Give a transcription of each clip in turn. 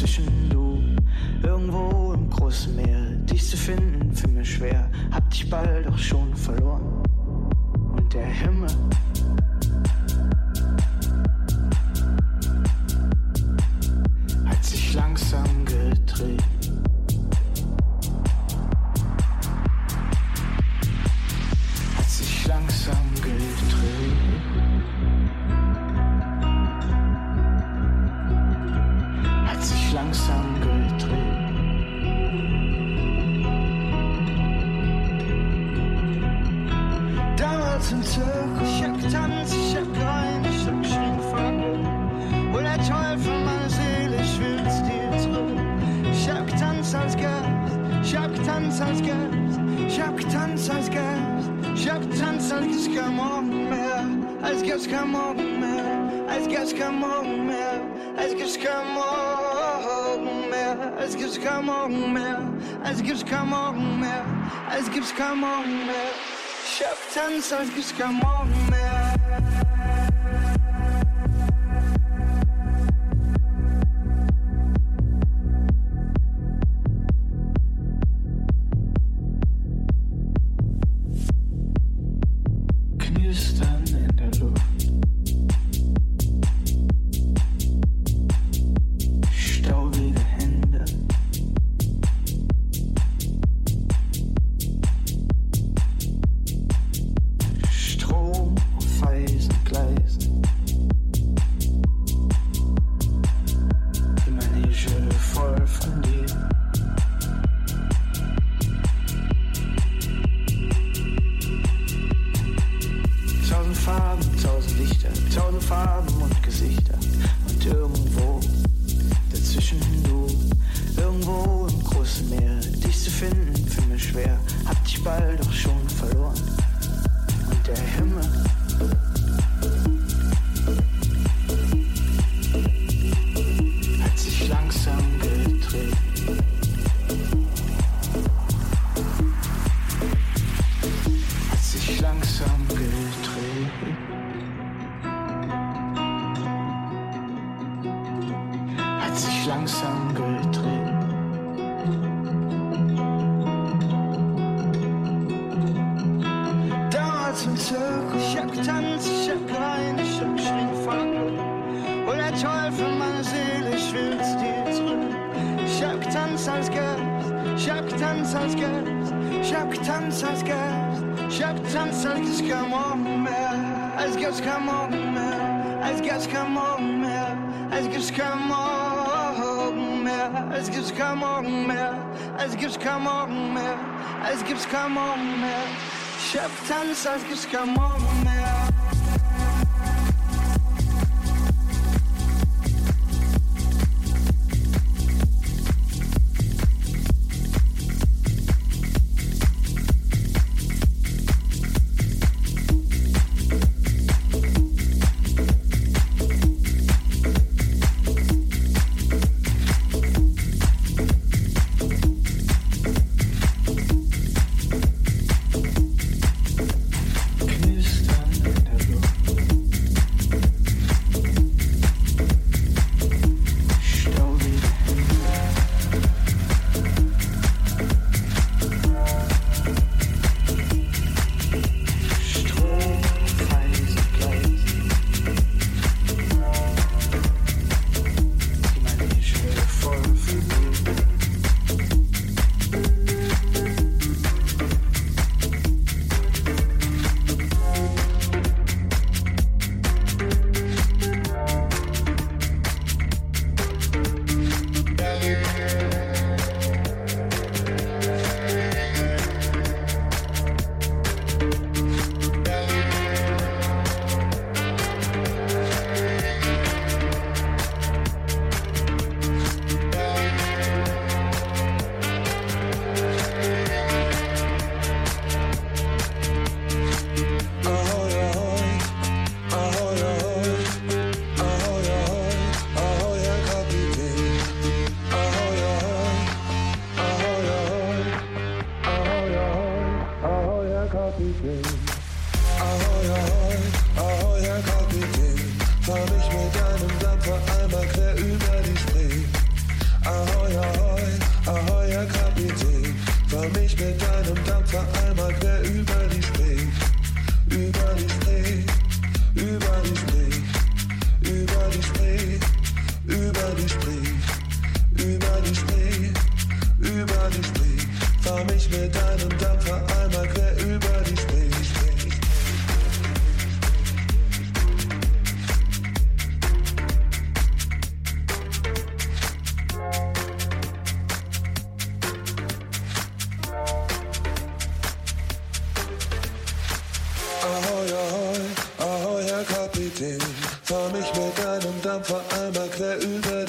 zwischen Du. Irgendwo im großen Meer, dich zu finden, für mich schwer. Hab dich bald auch schon verloren. Und der Himmel. askast als sarkis kamome Azgas kamome Azgas kamome Azgas kamome Azgas kamome Azgas kamome Azgas kamome Şaptan sarkis kamome kafana bak da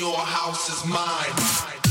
Your house is mine.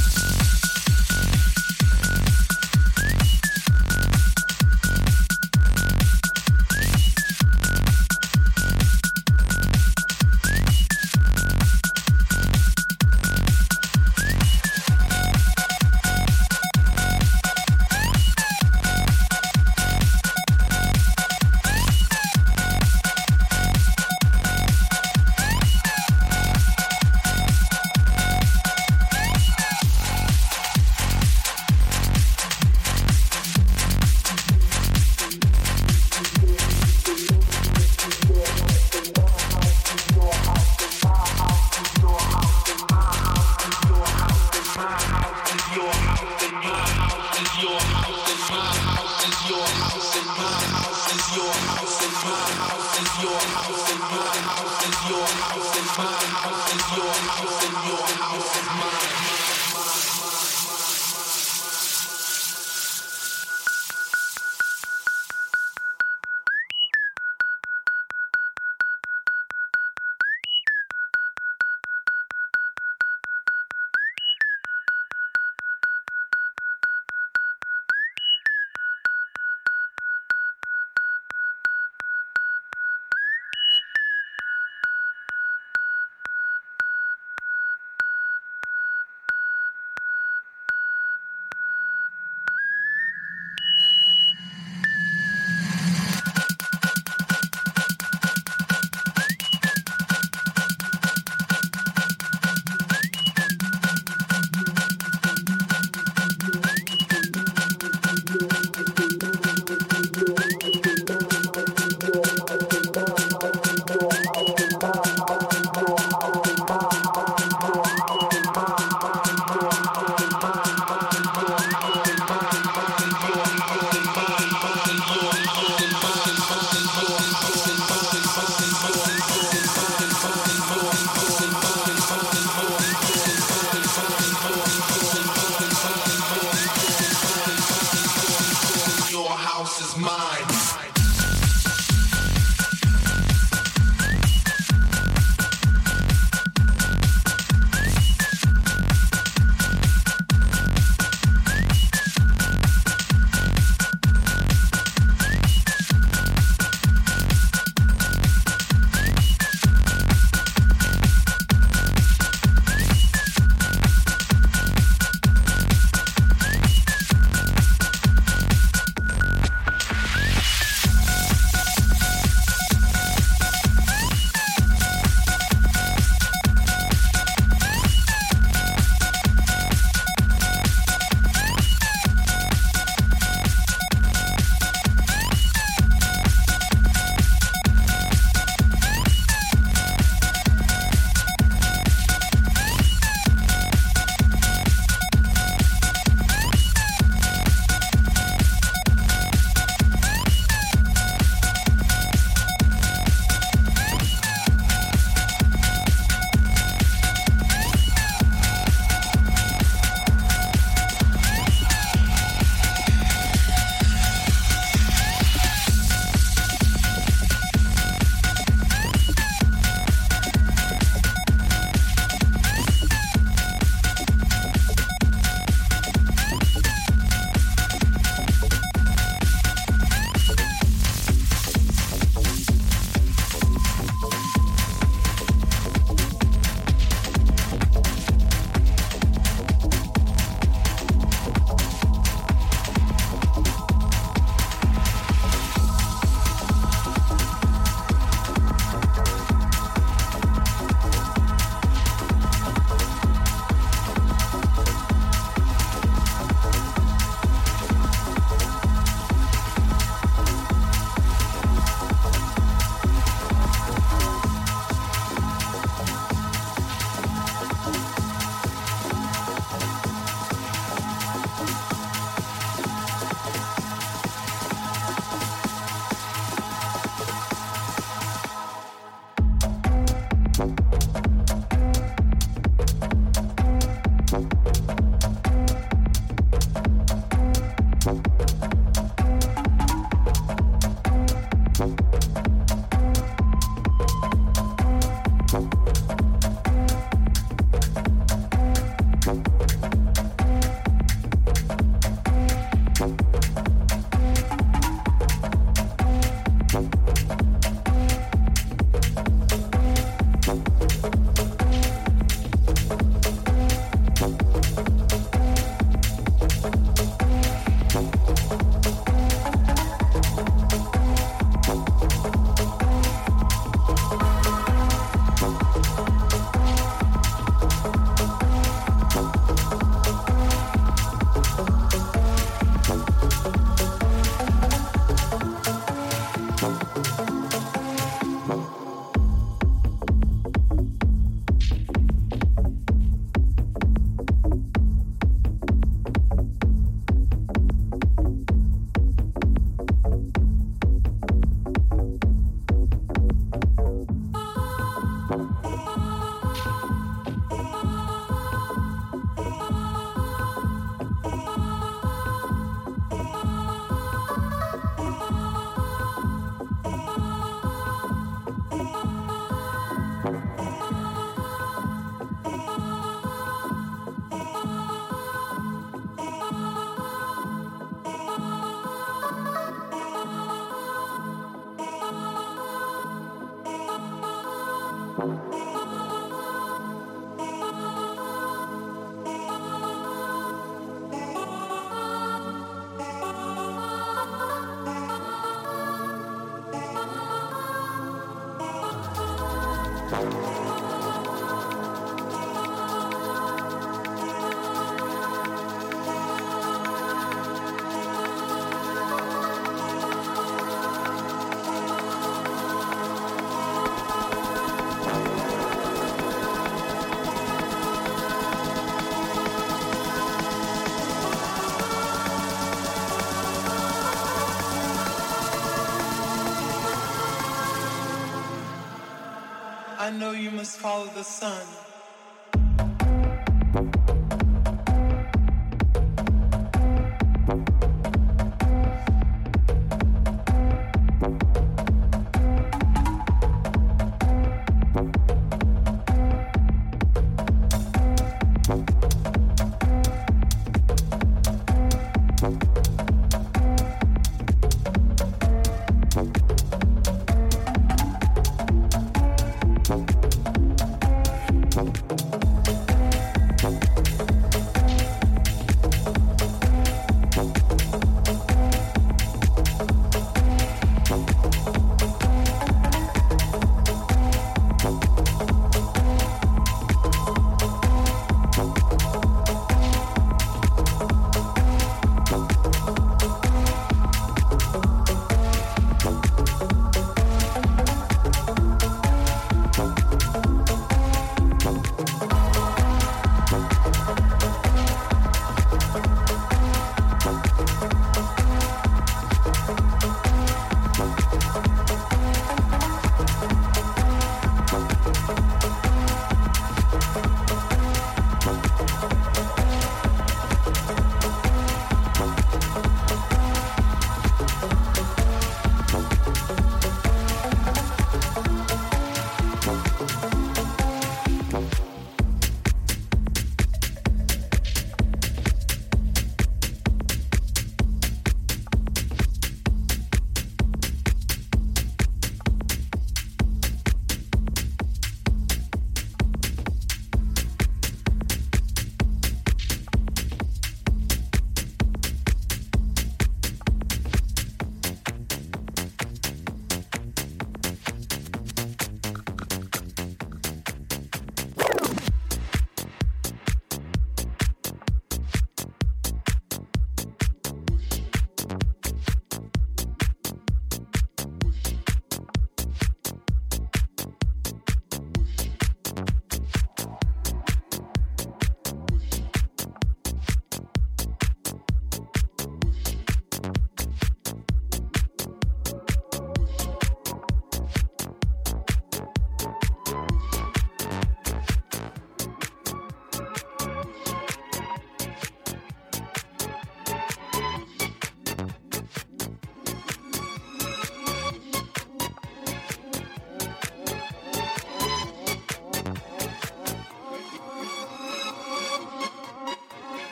Know you must follow the sun.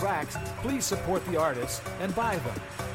Tracks, please support the artists and buy them.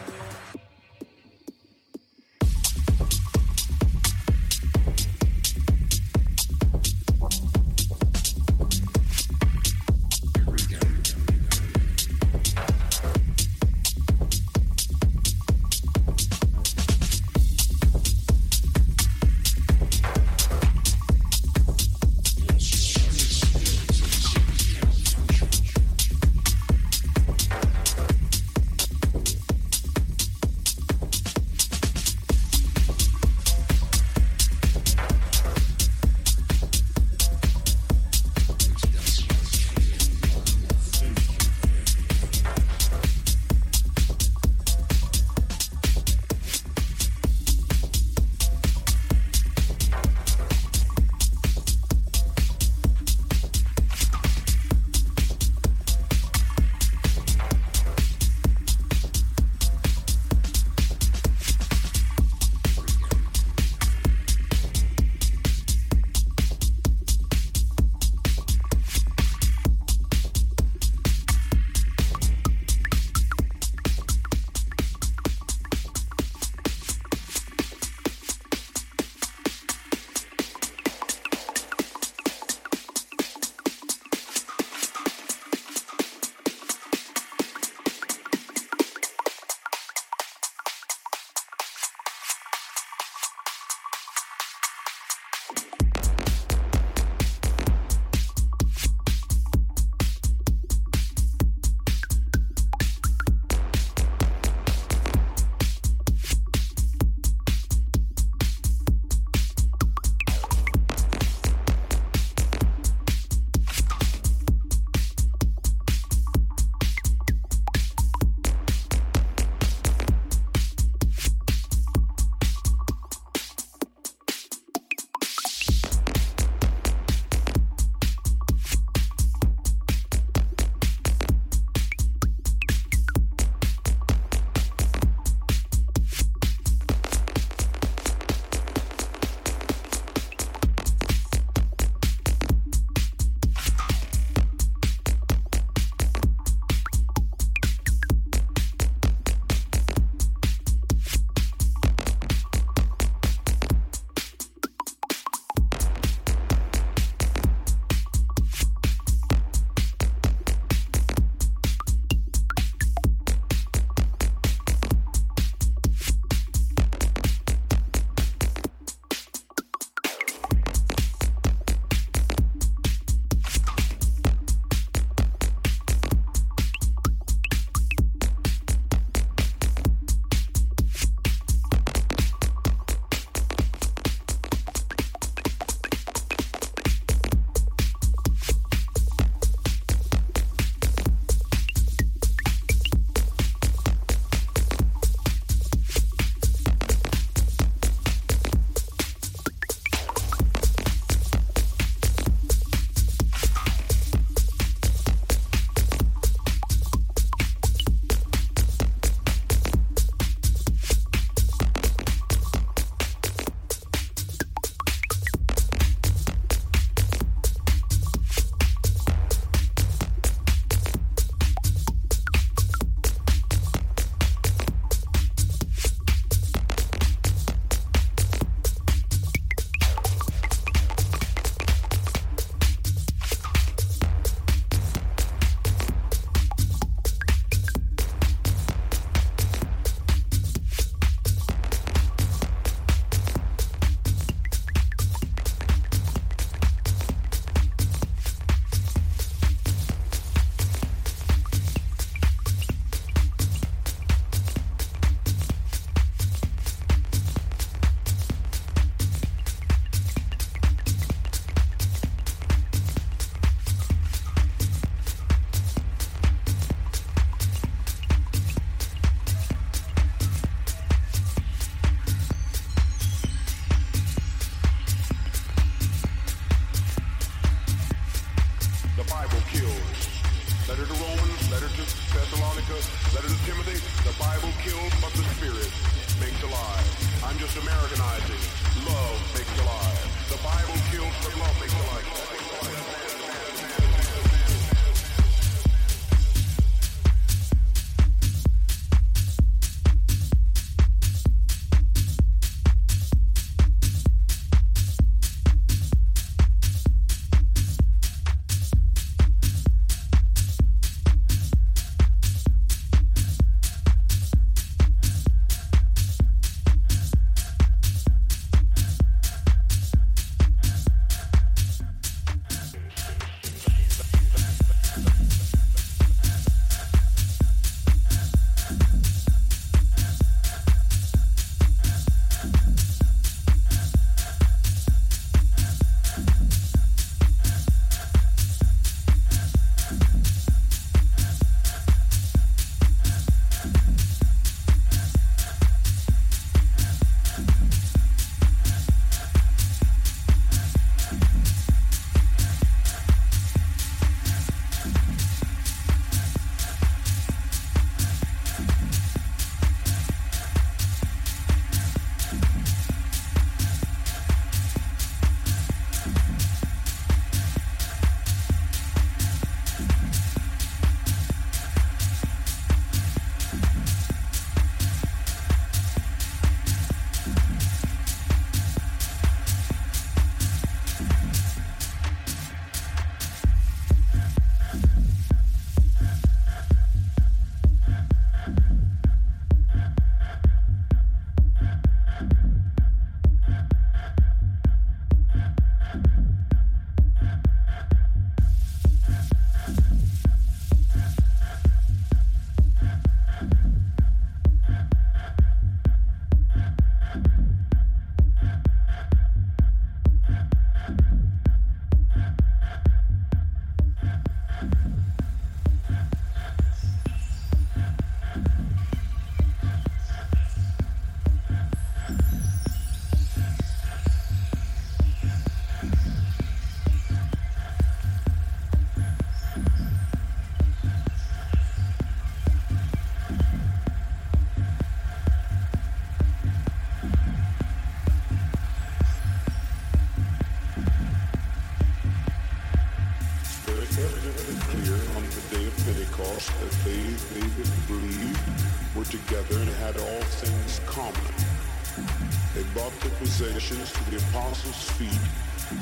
Apostles'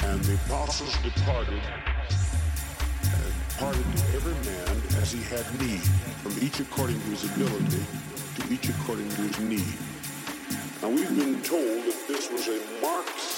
and the apostles departed and parted to every man as he had need, from each according to his ability, to each according to his need. Now we've been told that this was a Marxist,